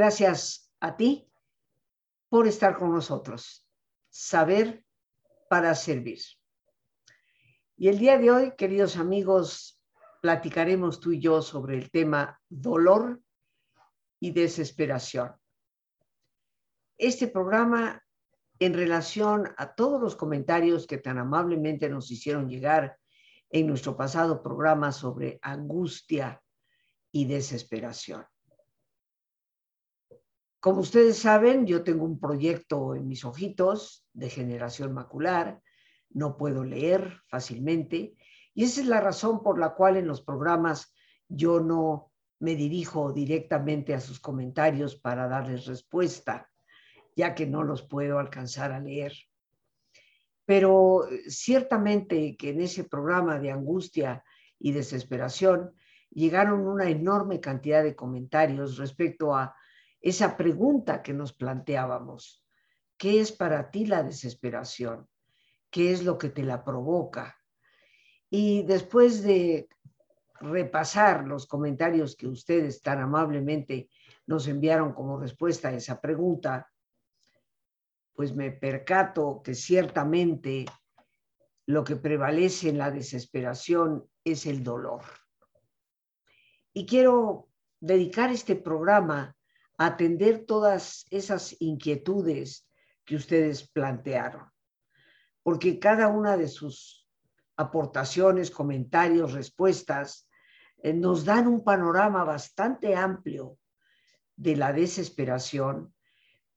Gracias a ti por estar con nosotros. Saber para servir. Y el día de hoy, queridos amigos, platicaremos tú y yo sobre el tema dolor y desesperación. Este programa, en relación a todos los comentarios que tan amablemente nos hicieron llegar en nuestro pasado programa sobre angustia y desesperación. Como ustedes saben, yo tengo un proyecto en mis ojitos de generación macular, no puedo leer fácilmente y esa es la razón por la cual en los programas yo no me dirijo directamente a sus comentarios para darles respuesta, ya que no los puedo alcanzar a leer. Pero ciertamente que en ese programa de angustia y desesperación llegaron una enorme cantidad de comentarios respecto a esa pregunta que nos planteábamos. ¿Qué es para ti la desesperación? ¿Qué es lo que te la provoca? Y después de repasar los comentarios que ustedes tan amablemente nos enviaron como respuesta a esa pregunta, pues me percato que ciertamente lo que prevalece en la desesperación es el dolor. Y quiero dedicar este programa atender todas esas inquietudes que ustedes plantearon, porque cada una de sus aportaciones, comentarios, respuestas, eh, nos dan un panorama bastante amplio de la desesperación,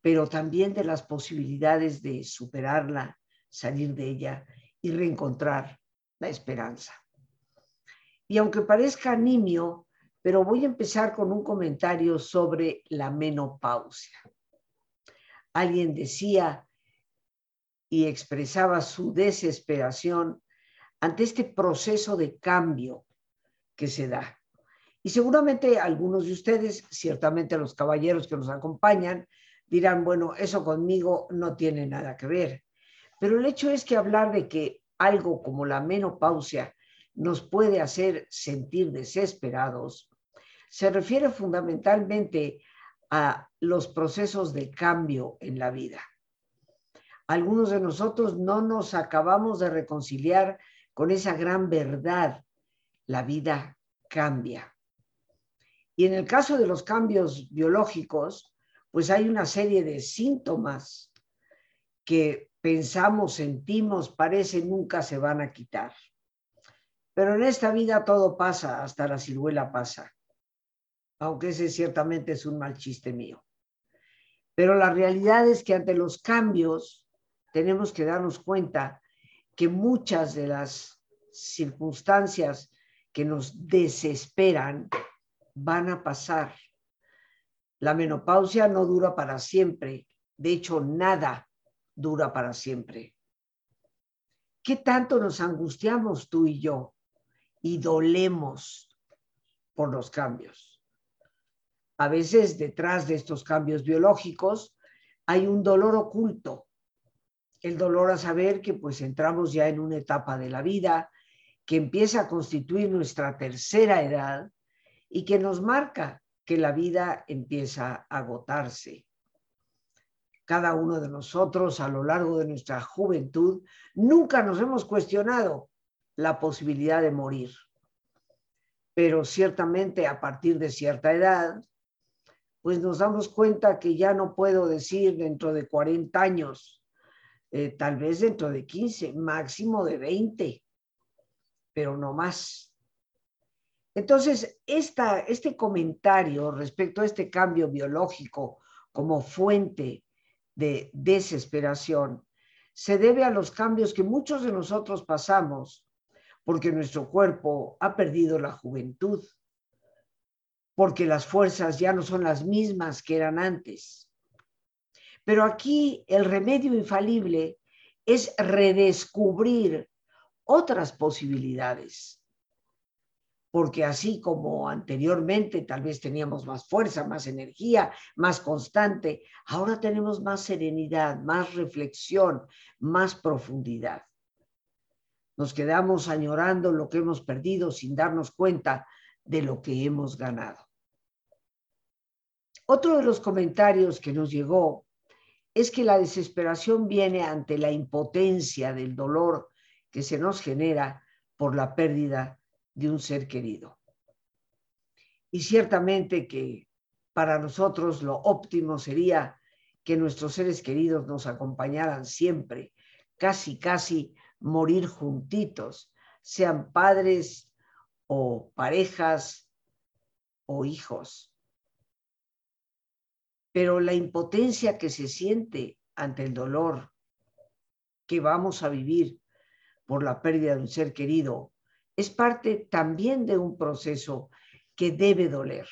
pero también de las posibilidades de superarla, salir de ella y reencontrar la esperanza. Y aunque parezca nimio, pero voy a empezar con un comentario sobre la menopausia. Alguien decía y expresaba su desesperación ante este proceso de cambio que se da. Y seguramente algunos de ustedes, ciertamente los caballeros que nos acompañan, dirán, bueno, eso conmigo no tiene nada que ver. Pero el hecho es que hablar de que algo como la menopausia nos puede hacer sentir desesperados se refiere fundamentalmente a los procesos de cambio en la vida. Algunos de nosotros no nos acabamos de reconciliar con esa gran verdad. La vida cambia. Y en el caso de los cambios biológicos, pues hay una serie de síntomas que pensamos, sentimos, parece nunca se van a quitar. Pero en esta vida todo pasa, hasta la ciruela pasa aunque ese ciertamente es un mal chiste mío. Pero la realidad es que ante los cambios tenemos que darnos cuenta que muchas de las circunstancias que nos desesperan van a pasar. La menopausia no dura para siempre. De hecho, nada dura para siempre. ¿Qué tanto nos angustiamos tú y yo y dolemos por los cambios? A veces detrás de estos cambios biológicos hay un dolor oculto. El dolor a saber que pues entramos ya en una etapa de la vida que empieza a constituir nuestra tercera edad y que nos marca que la vida empieza a agotarse. Cada uno de nosotros a lo largo de nuestra juventud nunca nos hemos cuestionado la posibilidad de morir. Pero ciertamente a partir de cierta edad pues nos damos cuenta que ya no puedo decir dentro de 40 años, eh, tal vez dentro de 15, máximo de 20, pero no más. Entonces, este comentario respecto a este cambio biológico como fuente de desesperación se debe a los cambios que muchos de nosotros pasamos porque nuestro cuerpo ha perdido la juventud porque las fuerzas ya no son las mismas que eran antes. Pero aquí el remedio infalible es redescubrir otras posibilidades. Porque así como anteriormente tal vez teníamos más fuerza, más energía, más constante, ahora tenemos más serenidad, más reflexión, más profundidad. Nos quedamos añorando lo que hemos perdido sin darnos cuenta de lo que hemos ganado. Otro de los comentarios que nos llegó es que la desesperación viene ante la impotencia del dolor que se nos genera por la pérdida de un ser querido. Y ciertamente que para nosotros lo óptimo sería que nuestros seres queridos nos acompañaran siempre, casi, casi morir juntitos, sean padres o parejas o hijos. Pero la impotencia que se siente ante el dolor que vamos a vivir por la pérdida de un ser querido es parte también de un proceso que debe doler.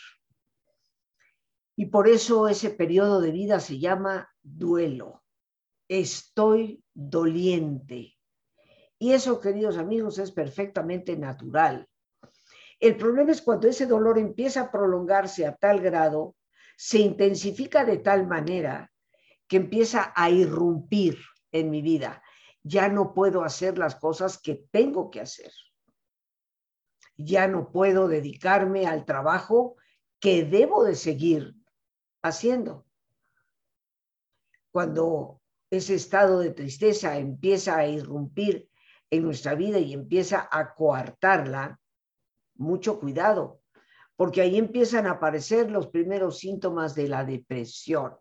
Y por eso ese periodo de vida se llama duelo. Estoy doliente. Y eso, queridos amigos, es perfectamente natural. El problema es cuando ese dolor empieza a prolongarse a tal grado se intensifica de tal manera que empieza a irrumpir en mi vida. Ya no puedo hacer las cosas que tengo que hacer. Ya no puedo dedicarme al trabajo que debo de seguir haciendo. Cuando ese estado de tristeza empieza a irrumpir en nuestra vida y empieza a coartarla, mucho cuidado, porque ahí empiezan a aparecer los primeros síntomas de la depresión.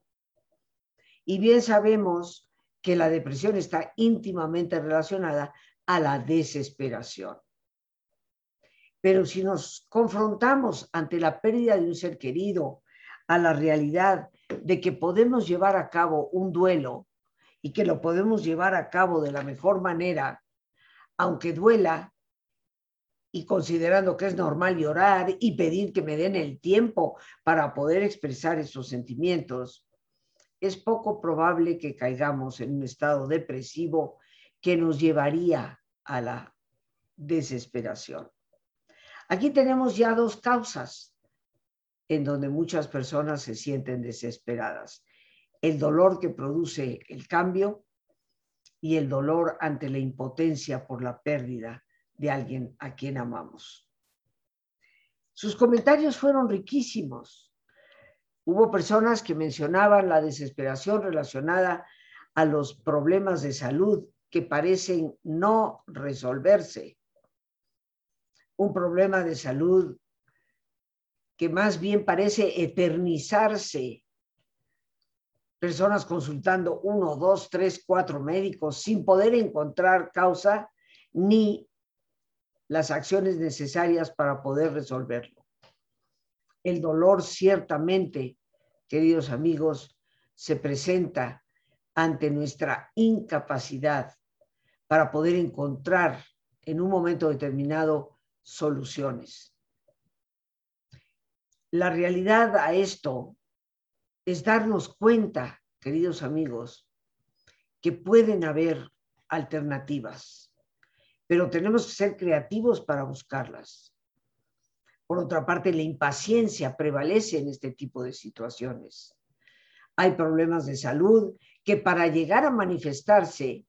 Y bien sabemos que la depresión está íntimamente relacionada a la desesperación. Pero si nos confrontamos ante la pérdida de un ser querido, a la realidad de que podemos llevar a cabo un duelo y que lo podemos llevar a cabo de la mejor manera, aunque duela, y considerando que es normal llorar y pedir que me den el tiempo para poder expresar esos sentimientos, es poco probable que caigamos en un estado depresivo que nos llevaría a la desesperación. Aquí tenemos ya dos causas en donde muchas personas se sienten desesperadas. El dolor que produce el cambio y el dolor ante la impotencia por la pérdida de alguien a quien amamos. Sus comentarios fueron riquísimos. Hubo personas que mencionaban la desesperación relacionada a los problemas de salud que parecen no resolverse. Un problema de salud que más bien parece eternizarse. Personas consultando uno, dos, tres, cuatro médicos sin poder encontrar causa ni las acciones necesarias para poder resolverlo. El dolor ciertamente, queridos amigos, se presenta ante nuestra incapacidad para poder encontrar en un momento determinado soluciones. La realidad a esto es darnos cuenta, queridos amigos, que pueden haber alternativas pero tenemos que ser creativos para buscarlas. Por otra parte, la impaciencia prevalece en este tipo de situaciones. Hay problemas de salud que para llegar a manifestarse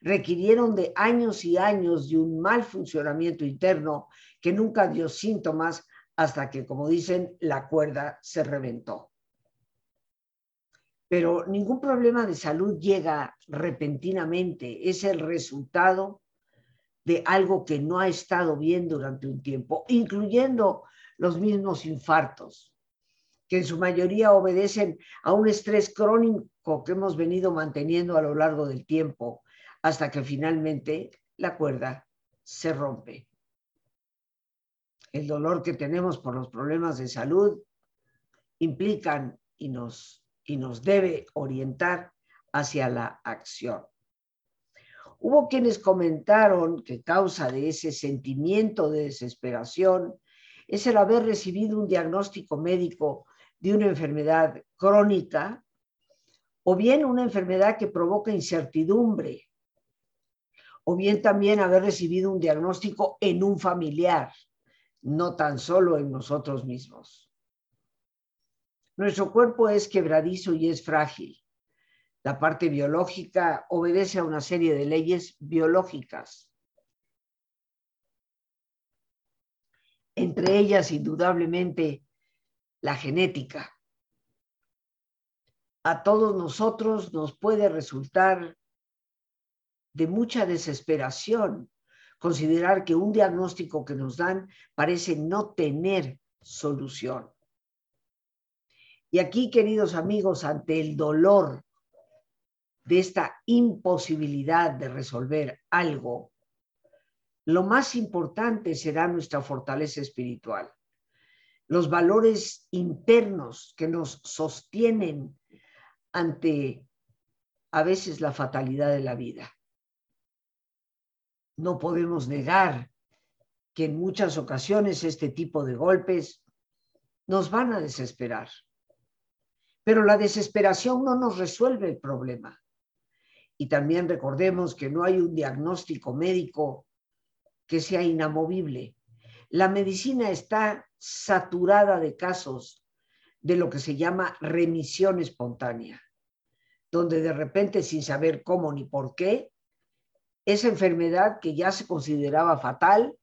requirieron de años y años de un mal funcionamiento interno que nunca dio síntomas hasta que, como dicen, la cuerda se reventó. Pero ningún problema de salud llega repentinamente, es el resultado de algo que no ha estado bien durante un tiempo, incluyendo los mismos infartos, que en su mayoría obedecen a un estrés crónico que hemos venido manteniendo a lo largo del tiempo, hasta que finalmente la cuerda se rompe. El dolor que tenemos por los problemas de salud implican y nos, y nos debe orientar hacia la acción. Hubo quienes comentaron que causa de ese sentimiento de desesperación es el haber recibido un diagnóstico médico de una enfermedad crónica o bien una enfermedad que provoca incertidumbre o bien también haber recibido un diagnóstico en un familiar, no tan solo en nosotros mismos. Nuestro cuerpo es quebradizo y es frágil. La parte biológica obedece a una serie de leyes biológicas. Entre ellas, indudablemente, la genética. a todos nosotros nos puede resultar de mucha desesperación considerar que un diagnóstico que nos dan parece no tener solución. Y aquí, queridos amigos, ante el dolor de esta imposibilidad de resolver algo, lo más importante será nuestra fortaleza espiritual, los valores internos que nos sostienen ante a veces la fatalidad de la vida. No podemos negar que en muchas ocasiones este tipo de golpes nos van a desesperar. Pero la desesperación no nos resuelve el problema. Y también recordemos que no hay un diagnóstico médico que sea inamovible. La medicina está saturada de casos de lo que se llama remisión espontánea, donde de repente sin saber cómo ni por qué, esa enfermedad que ya se consideraba fatal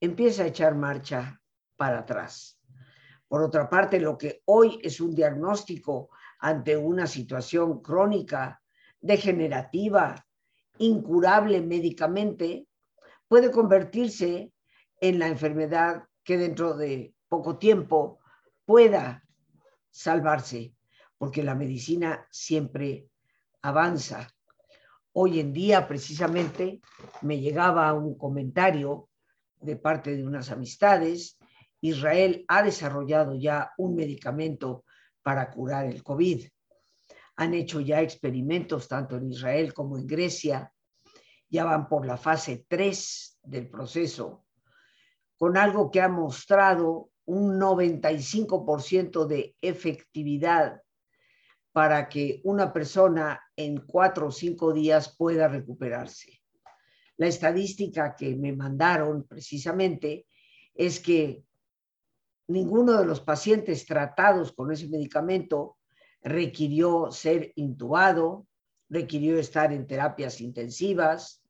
empieza a echar marcha para atrás. Por otra parte, lo que hoy es un diagnóstico ante una situación crónica, degenerativa, incurable médicamente, puede convertirse en la enfermedad que dentro de poco tiempo pueda salvarse, porque la medicina siempre avanza. Hoy en día, precisamente, me llegaba un comentario de parte de unas amistades. Israel ha desarrollado ya un medicamento para curar el COVID. Han hecho ya experimentos tanto en Israel como en Grecia. Ya van por la fase 3 del proceso, con algo que ha mostrado un 95% de efectividad para que una persona en cuatro o cinco días pueda recuperarse. La estadística que me mandaron precisamente es que ninguno de los pacientes tratados con ese medicamento requirió ser intubado, requirió estar en terapias intensivas,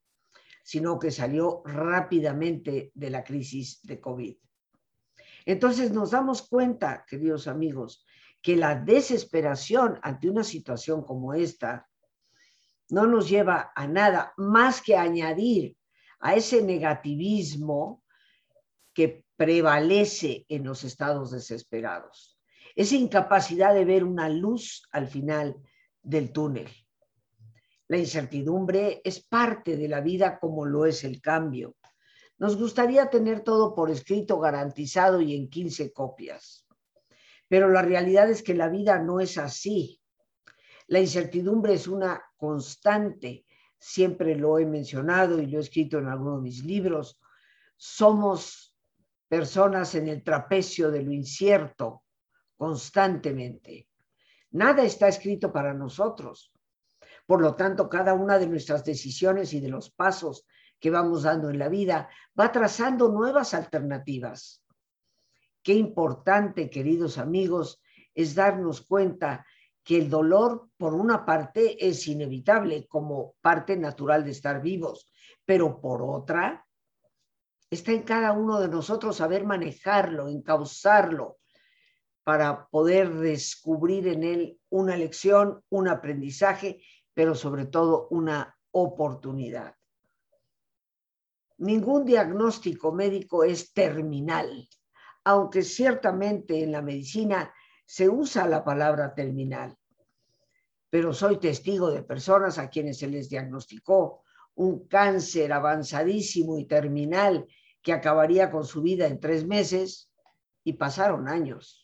sino que salió rápidamente de la crisis de COVID. Entonces nos damos cuenta, queridos amigos, que la desesperación ante una situación como esta no nos lleva a nada más que añadir a ese negativismo que prevalece en los estados desesperados, esa incapacidad de ver una luz al final del túnel. La incertidumbre es parte de la vida como lo es el cambio. Nos gustaría tener todo por escrito garantizado y en 15 copias. Pero la realidad es que la vida no es así. La incertidumbre es una constante, siempre lo he mencionado y lo he escrito en algunos de mis libros. Somos personas en el trapecio de lo incierto constantemente. Nada está escrito para nosotros. Por lo tanto, cada una de nuestras decisiones y de los pasos que vamos dando en la vida va trazando nuevas alternativas. Qué importante, queridos amigos, es darnos cuenta que el dolor, por una parte, es inevitable como parte natural de estar vivos, pero por otra, está en cada uno de nosotros saber manejarlo, encauzarlo, para poder descubrir en él una lección, un aprendizaje, pero sobre todo una oportunidad. Ningún diagnóstico médico es terminal aunque ciertamente en la medicina se usa la palabra terminal. Pero soy testigo de personas a quienes se les diagnosticó un cáncer avanzadísimo y terminal que acabaría con su vida en tres meses y pasaron años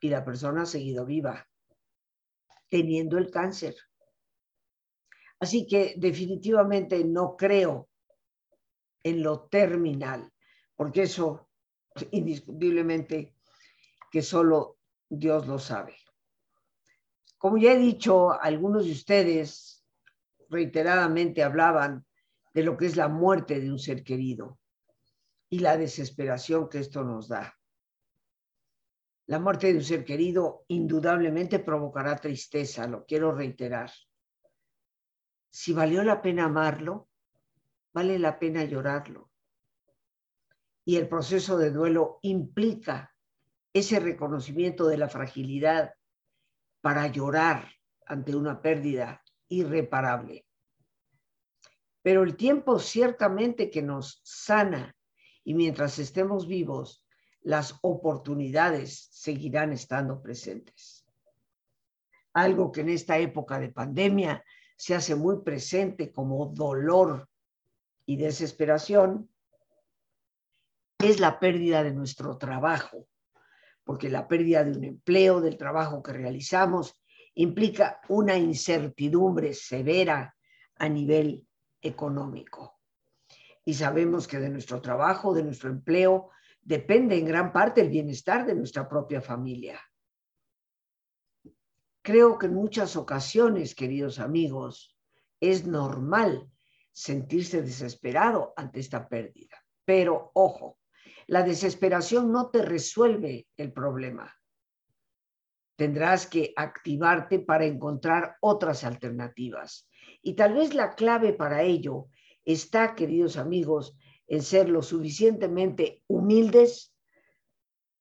y la persona ha seguido viva teniendo el cáncer. Así que definitivamente no creo en lo terminal, porque eso indiscutiblemente que solo Dios lo sabe. Como ya he dicho, algunos de ustedes reiteradamente hablaban de lo que es la muerte de un ser querido y la desesperación que esto nos da. La muerte de un ser querido indudablemente provocará tristeza, lo quiero reiterar. Si valió la pena amarlo, vale la pena llorarlo y el proceso de duelo implica ese reconocimiento de la fragilidad para llorar ante una pérdida irreparable. Pero el tiempo ciertamente que nos sana y mientras estemos vivos, las oportunidades seguirán estando presentes. Algo que en esta época de pandemia se hace muy presente como dolor y desesperación es la pérdida de nuestro trabajo, porque la pérdida de un empleo, del trabajo que realizamos, implica una incertidumbre severa a nivel económico. Y sabemos que de nuestro trabajo, de nuestro empleo, depende en gran parte el bienestar de nuestra propia familia. Creo que en muchas ocasiones, queridos amigos, es normal sentirse desesperado ante esta pérdida. Pero ojo, la desesperación no te resuelve el problema. Tendrás que activarte para encontrar otras alternativas. Y tal vez la clave para ello está, queridos amigos, en ser lo suficientemente humildes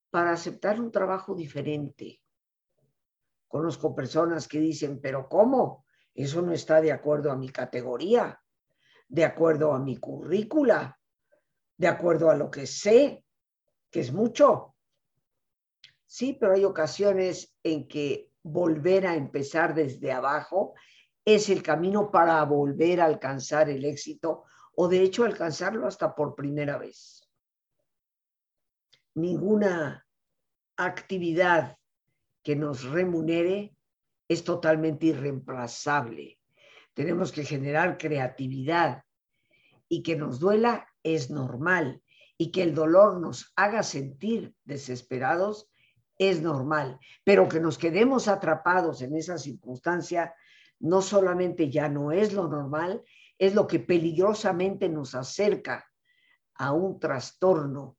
para aceptar un trabajo diferente. Conozco personas que dicen, pero ¿cómo? Eso no está de acuerdo a mi categoría, de acuerdo a mi currícula, de acuerdo a lo que sé, que es mucho. Sí, pero hay ocasiones en que volver a empezar desde abajo es el camino para volver a alcanzar el éxito o de hecho alcanzarlo hasta por primera vez. Ninguna actividad que nos remunere es totalmente irreemplazable. Tenemos que generar creatividad y que nos duela es normal y que el dolor nos haga sentir desesperados es normal, pero que nos quedemos atrapados en esa circunstancia no solamente ya no es lo normal, es lo que peligrosamente nos acerca a un trastorno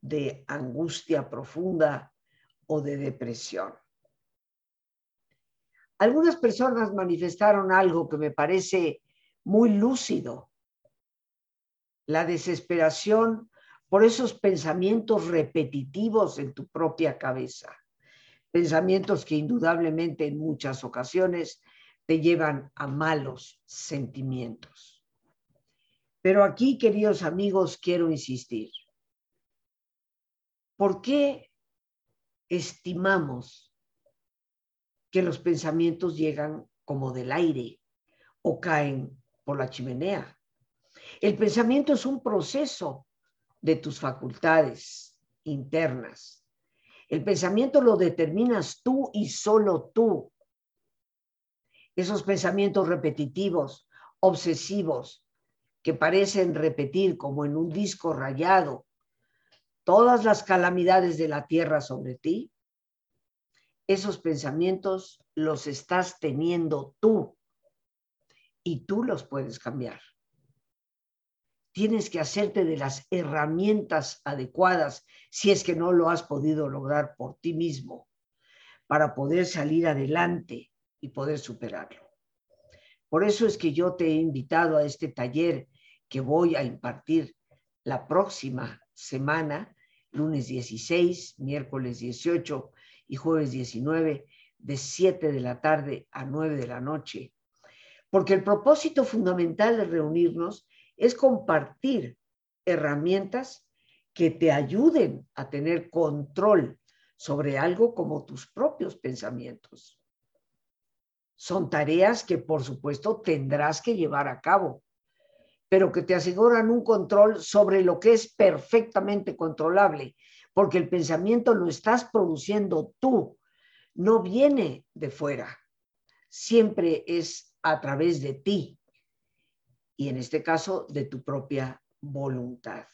de angustia profunda o de depresión. Algunas personas manifestaron algo que me parece muy lúcido, la desesperación por esos pensamientos repetitivos en tu propia cabeza, pensamientos que indudablemente en muchas ocasiones te llevan a malos sentimientos. Pero aquí, queridos amigos, quiero insistir. ¿Por qué estimamos que los pensamientos llegan como del aire o caen por la chimenea? El pensamiento es un proceso de tus facultades internas. El pensamiento lo determinas tú y solo tú esos pensamientos repetitivos, obsesivos, que parecen repetir como en un disco rayado todas las calamidades de la tierra sobre ti, esos pensamientos los estás teniendo tú y tú los puedes cambiar. Tienes que hacerte de las herramientas adecuadas si es que no lo has podido lograr por ti mismo para poder salir adelante y poder superarlo. Por eso es que yo te he invitado a este taller que voy a impartir la próxima semana, lunes 16, miércoles 18 y jueves 19, de 7 de la tarde a 9 de la noche. Porque el propósito fundamental de reunirnos es compartir herramientas que te ayuden a tener control sobre algo como tus propios pensamientos. Son tareas que, por supuesto, tendrás que llevar a cabo, pero que te aseguran un control sobre lo que es perfectamente controlable, porque el pensamiento lo estás produciendo tú, no viene de fuera, siempre es a través de ti y en este caso de tu propia voluntad.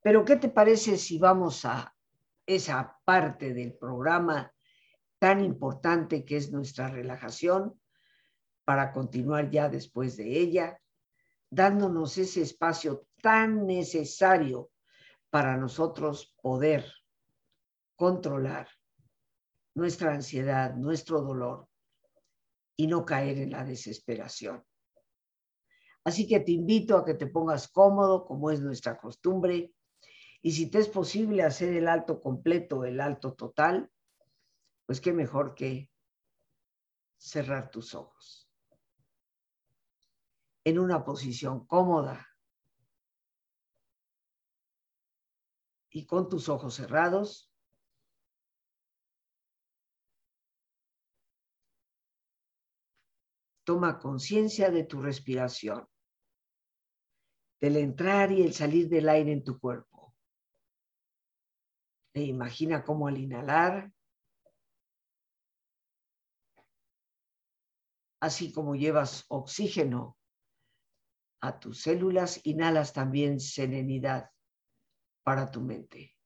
Pero ¿qué te parece si vamos a esa parte del programa tan importante que es nuestra relajación para continuar ya después de ella, dándonos ese espacio tan necesario para nosotros poder controlar nuestra ansiedad, nuestro dolor y no caer en la desesperación. Así que te invito a que te pongas cómodo, como es nuestra costumbre, y si te es posible hacer el alto completo, el alto total, pues qué mejor que cerrar tus ojos. En una posición cómoda y con tus ojos cerrados, toma conciencia de tu respiración, del entrar y el salir del aire en tu cuerpo. E imagina cómo al inhalar, así como llevas oxígeno a tus células, inhalas también serenidad para tu mente.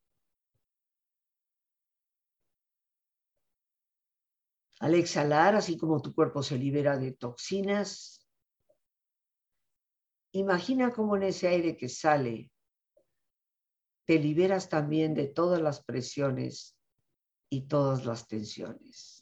Al exhalar, así como tu cuerpo se libera de toxinas, imagina cómo en ese aire que sale te liberas también de todas las presiones y todas las tensiones.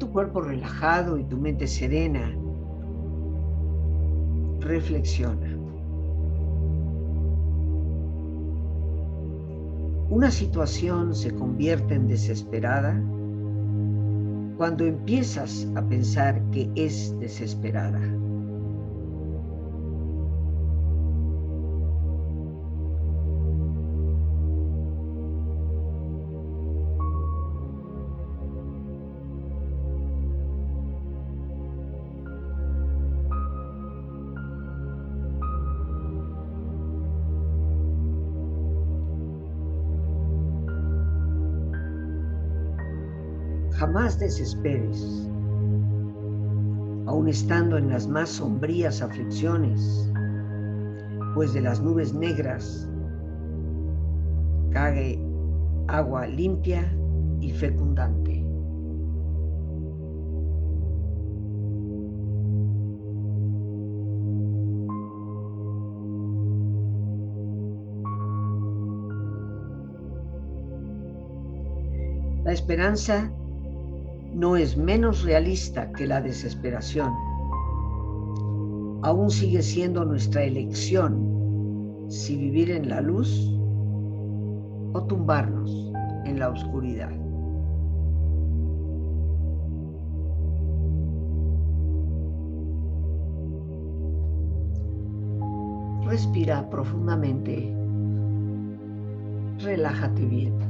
Tu cuerpo relajado y tu mente serena, reflexiona. Una situación se convierte en desesperada cuando empiezas a pensar que es desesperada. Jamás desesperes, aun estando en las más sombrías aflicciones, pues de las nubes negras cague agua limpia y fecundante. La esperanza no es menos realista que la desesperación. Aún sigue siendo nuestra elección si vivir en la luz o tumbarnos en la oscuridad. Respira profundamente. Relájate bien.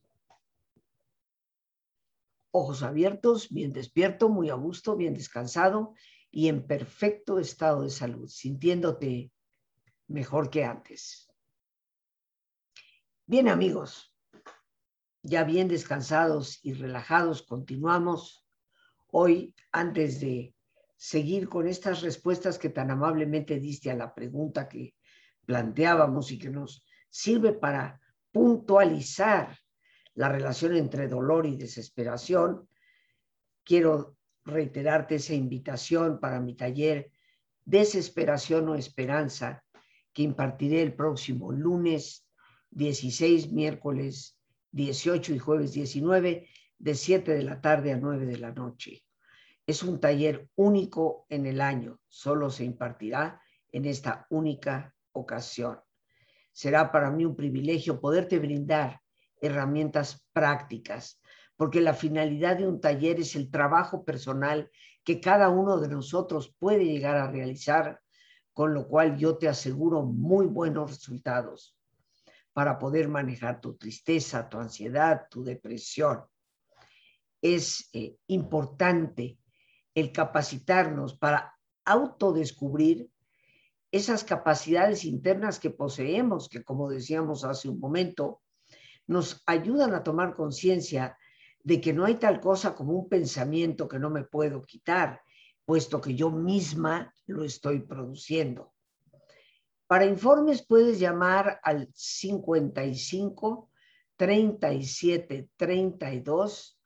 ojos abiertos, bien despierto, muy a gusto, bien descansado y en perfecto estado de salud, sintiéndote mejor que antes. Bien amigos, ya bien descansados y relajados, continuamos. Hoy, antes de seguir con estas respuestas que tan amablemente diste a la pregunta que planteábamos y que nos sirve para puntualizar la relación entre dolor y desesperación, quiero reiterarte esa invitación para mi taller Desesperación o Esperanza, que impartiré el próximo lunes 16, miércoles 18 y jueves 19, de 7 de la tarde a 9 de la noche. Es un taller único en el año, solo se impartirá en esta única ocasión. Será para mí un privilegio poderte brindar herramientas prácticas, porque la finalidad de un taller es el trabajo personal que cada uno de nosotros puede llegar a realizar, con lo cual yo te aseguro muy buenos resultados para poder manejar tu tristeza, tu ansiedad, tu depresión. Es eh, importante el capacitarnos para autodescubrir esas capacidades internas que poseemos, que como decíamos hace un momento, nos ayudan a tomar conciencia de que no hay tal cosa como un pensamiento que no me puedo quitar, puesto que yo misma lo estoy produciendo. Para informes puedes llamar al 55 37 32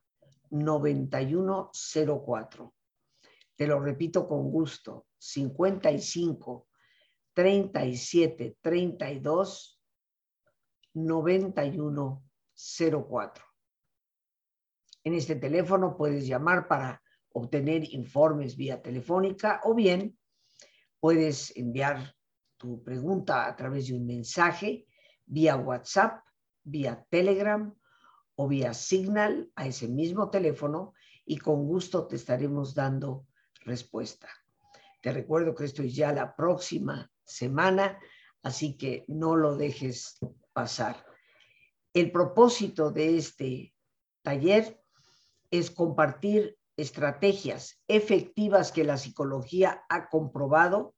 9104. Te lo repito con gusto, 55 37 32 9104. En este teléfono puedes llamar para obtener informes vía telefónica o bien puedes enviar tu pregunta a través de un mensaje vía WhatsApp, vía Telegram o vía Signal a ese mismo teléfono y con gusto te estaremos dando respuesta. Te recuerdo que esto es ya la próxima semana, así que no lo dejes pasar. El propósito de este taller es compartir estrategias efectivas que la psicología ha comprobado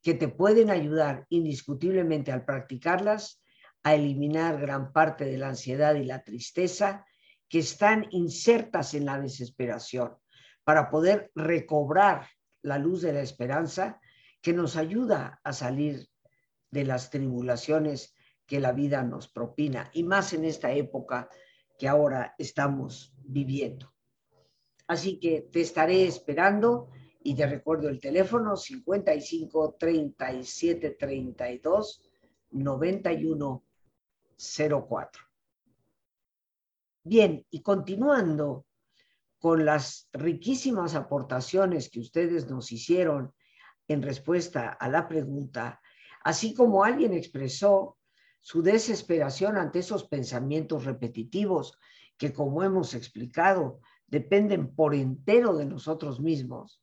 que te pueden ayudar indiscutiblemente al practicarlas a eliminar gran parte de la ansiedad y la tristeza que están insertas en la desesperación para poder recobrar la luz de la esperanza que nos ayuda a salir de las tribulaciones que la vida nos propina y más en esta época que ahora estamos viviendo. Así que te estaré esperando y te recuerdo el teléfono 55 37 32 91 04. Bien, y continuando con las riquísimas aportaciones que ustedes nos hicieron en respuesta a la pregunta, así como alguien expresó su desesperación ante esos pensamientos repetitivos que, como hemos explicado, dependen por entero de nosotros mismos.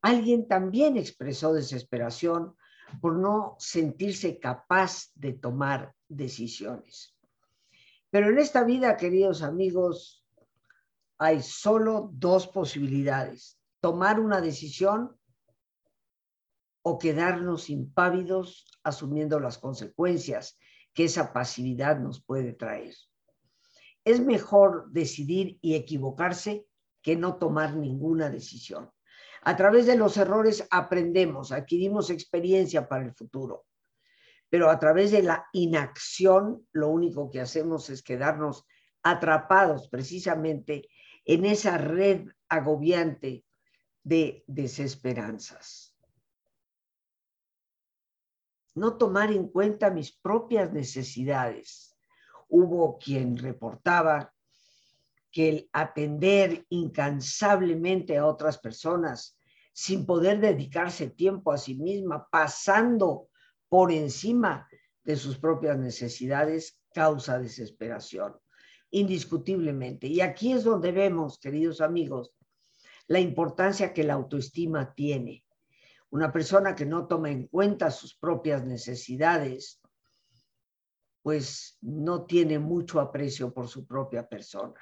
Alguien también expresó desesperación por no sentirse capaz de tomar decisiones. Pero en esta vida, queridos amigos, hay solo dos posibilidades, tomar una decisión o quedarnos impávidos asumiendo las consecuencias que esa pasividad nos puede traer. Es mejor decidir y equivocarse que no tomar ninguna decisión. A través de los errores aprendemos, adquirimos experiencia para el futuro, pero a través de la inacción lo único que hacemos es quedarnos atrapados precisamente en esa red agobiante de desesperanzas. No tomar en cuenta mis propias necesidades hubo quien reportaba que el atender incansablemente a otras personas sin poder dedicarse tiempo a sí misma, pasando por encima de sus propias necesidades, causa desesperación, indiscutiblemente. Y aquí es donde vemos, queridos amigos, la importancia que la autoestima tiene. Una persona que no toma en cuenta sus propias necesidades pues no tiene mucho aprecio por su propia persona.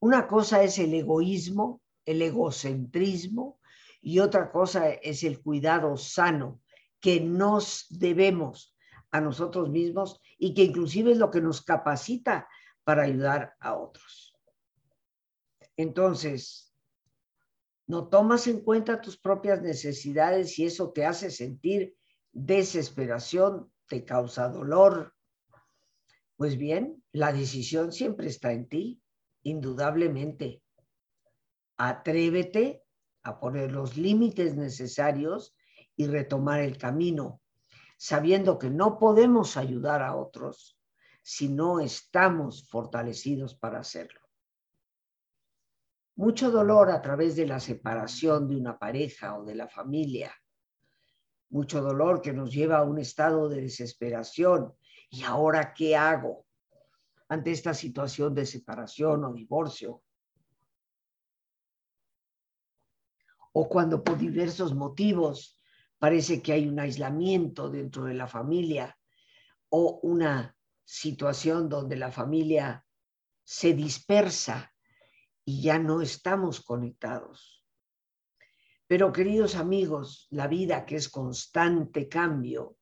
Una cosa es el egoísmo, el egocentrismo, y otra cosa es el cuidado sano que nos debemos a nosotros mismos y que inclusive es lo que nos capacita para ayudar a otros. Entonces, no tomas en cuenta tus propias necesidades y eso te hace sentir desesperación, te causa dolor. Pues bien, la decisión siempre está en ti, indudablemente. Atrévete a poner los límites necesarios y retomar el camino, sabiendo que no podemos ayudar a otros si no estamos fortalecidos para hacerlo. Mucho dolor a través de la separación de una pareja o de la familia mucho dolor que nos lleva a un estado de desesperación. ¿Y ahora qué hago ante esta situación de separación o divorcio? O cuando por diversos motivos parece que hay un aislamiento dentro de la familia o una situación donde la familia se dispersa y ya no estamos conectados. Pero queridos amigos, la vida que es constante cambio,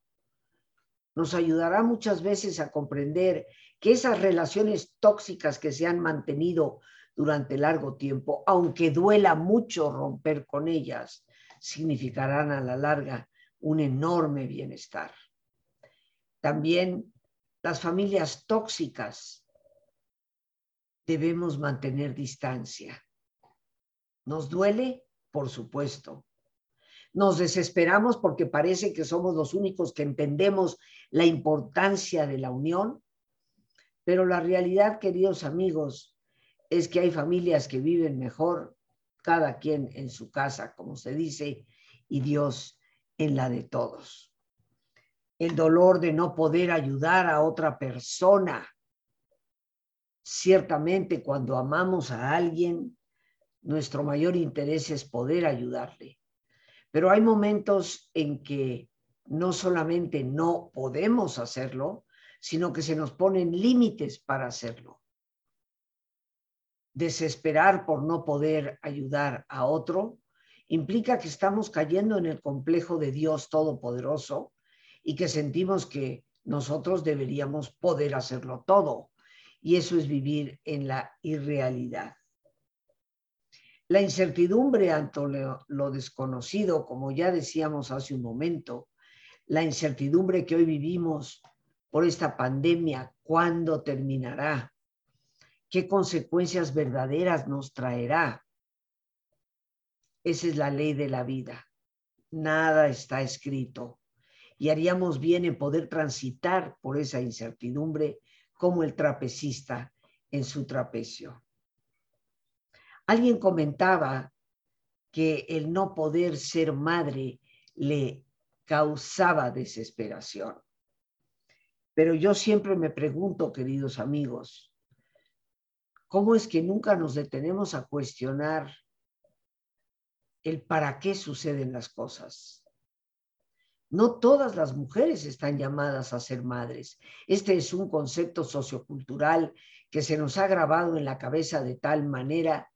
nos ayudará muchas veces a comprender que esas relaciones tóxicas que se han mantenido durante largo tiempo, aunque duela mucho romper con ellas, significarán a la larga un enorme bienestar. También las familias tóxicas debemos mantener distancia. ¿Nos duele? Por supuesto. Nos desesperamos porque parece que somos los únicos que entendemos la importancia de la unión, pero la realidad, queridos amigos, es que hay familias que viven mejor, cada quien en su casa, como se dice, y Dios en la de todos. El dolor de no poder ayudar a otra persona. Ciertamente cuando amamos a alguien, nuestro mayor interés es poder ayudarle. Pero hay momentos en que no solamente no podemos hacerlo, sino que se nos ponen límites para hacerlo. Desesperar por no poder ayudar a otro implica que estamos cayendo en el complejo de Dios Todopoderoso y que sentimos que nosotros deberíamos poder hacerlo todo. Y eso es vivir en la irrealidad. La incertidumbre ante lo, desconocido, como ya decíamos hace un momento, la incertidumbre que hoy vivimos por esta pandemia, ¿cuándo terminará? ¿Qué consecuencias verdaderas nos traerá? Esa es la ley de la vida. Nada está escrito. Y haríamos bien en poder transitar por esa incertidumbre como el trapecista en su trapecio. Alguien comentaba que el no poder ser madre le causaba desesperación. Pero yo siempre me pregunto, queridos amigos, ¿cómo es que nunca nos detenemos a cuestionar el para qué suceden las cosas? No todas las mujeres están llamadas a ser madres. Este es un concepto sociocultural que se nos ha grabado en la cabeza de tal manera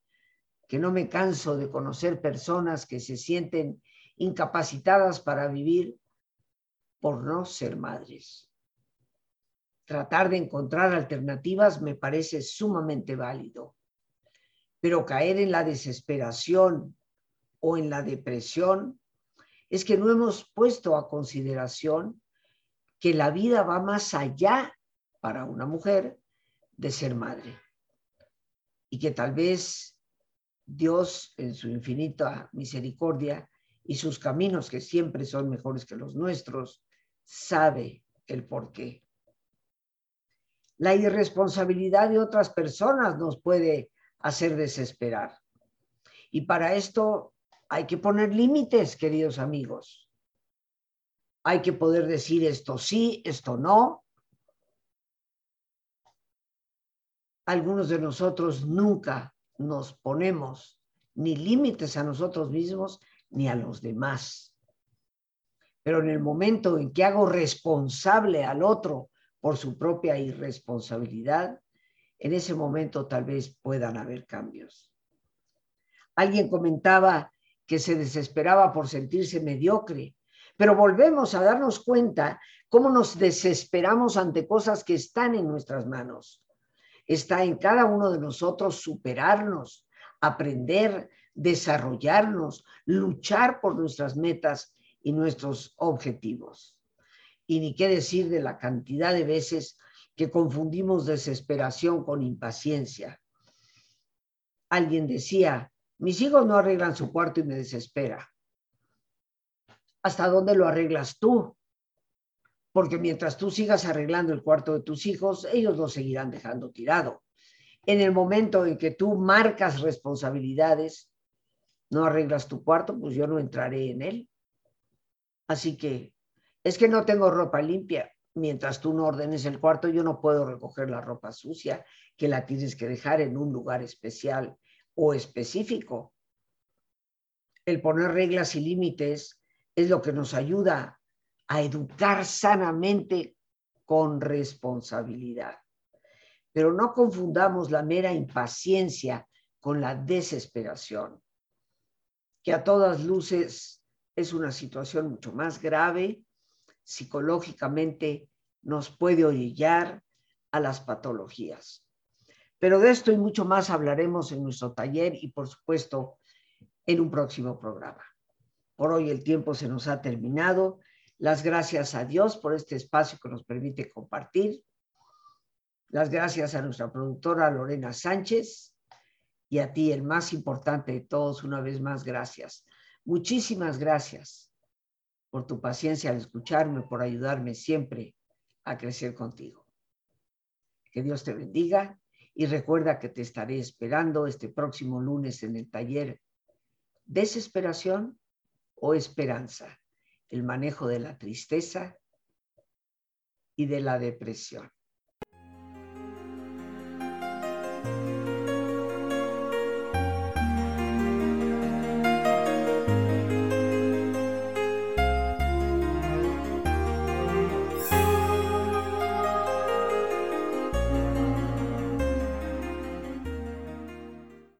que no me canso de conocer personas que se sienten incapacitadas para vivir por no ser madres. Tratar de encontrar alternativas me parece sumamente válido, pero caer en la desesperación o en la depresión es que no hemos puesto a consideración que la vida va más allá para una mujer de ser madre y que tal vez Dios en su infinita misericordia y sus caminos, que siempre son mejores que los nuestros, sabe el por qué. La irresponsabilidad de otras personas nos puede hacer desesperar. Y para esto hay que poner límites, queridos amigos. Hay que poder decir esto sí, esto no. Algunos de nosotros nunca nos ponemos ni límites a nosotros mismos ni a los demás. Pero en el momento en que hago responsable al otro por su propia irresponsabilidad, en ese momento tal vez puedan haber cambios. Alguien comentaba que se desesperaba por sentirse mediocre, pero volvemos a darnos cuenta cómo nos desesperamos ante cosas que están en nuestras manos está en cada uno de nosotros superarnos, aprender, desarrollarnos, luchar por nuestras metas y nuestros objetivos. Y ni qué decir de la cantidad de veces que confundimos desesperación con impaciencia. Alguien decía, mis hijos no arreglan su cuarto y me desespera. ¿Hasta dónde lo arreglas tú? porque mientras tú sigas arreglando el cuarto de tus hijos, ellos lo seguirán dejando tirado. En el momento en que tú marcas responsabilidades, no arreglas tu cuarto, pues yo no entraré en él. Así que es que no tengo ropa limpia. Mientras tú no ordenes el cuarto, yo no puedo recoger la ropa sucia, que la tienes que dejar en un lugar especial o específico. El poner reglas y límites es lo que nos ayuda a educar sanamente con responsabilidad. Pero no confundamos la mera impaciencia con la desesperación, que a todas luces es una situación mucho más grave, psicológicamente nos puede orillar a las patologías. Pero de esto y mucho más hablaremos en nuestro taller y por supuesto en un próximo programa. Por hoy el tiempo se nos ha terminado las gracias a Dios por este espacio que nos permite compartir. Las gracias a nuestra productora Lorena Sánchez y a ti, el más importante de todos, una vez más, gracias. Muchísimas gracias por tu paciencia al escucharme, por ayudarme siempre a crecer contigo. Que Dios te bendiga y recuerda que te estaré esperando este próximo lunes en el taller Desesperación o Esperanza, el manejo de la tristeza y de la depresión.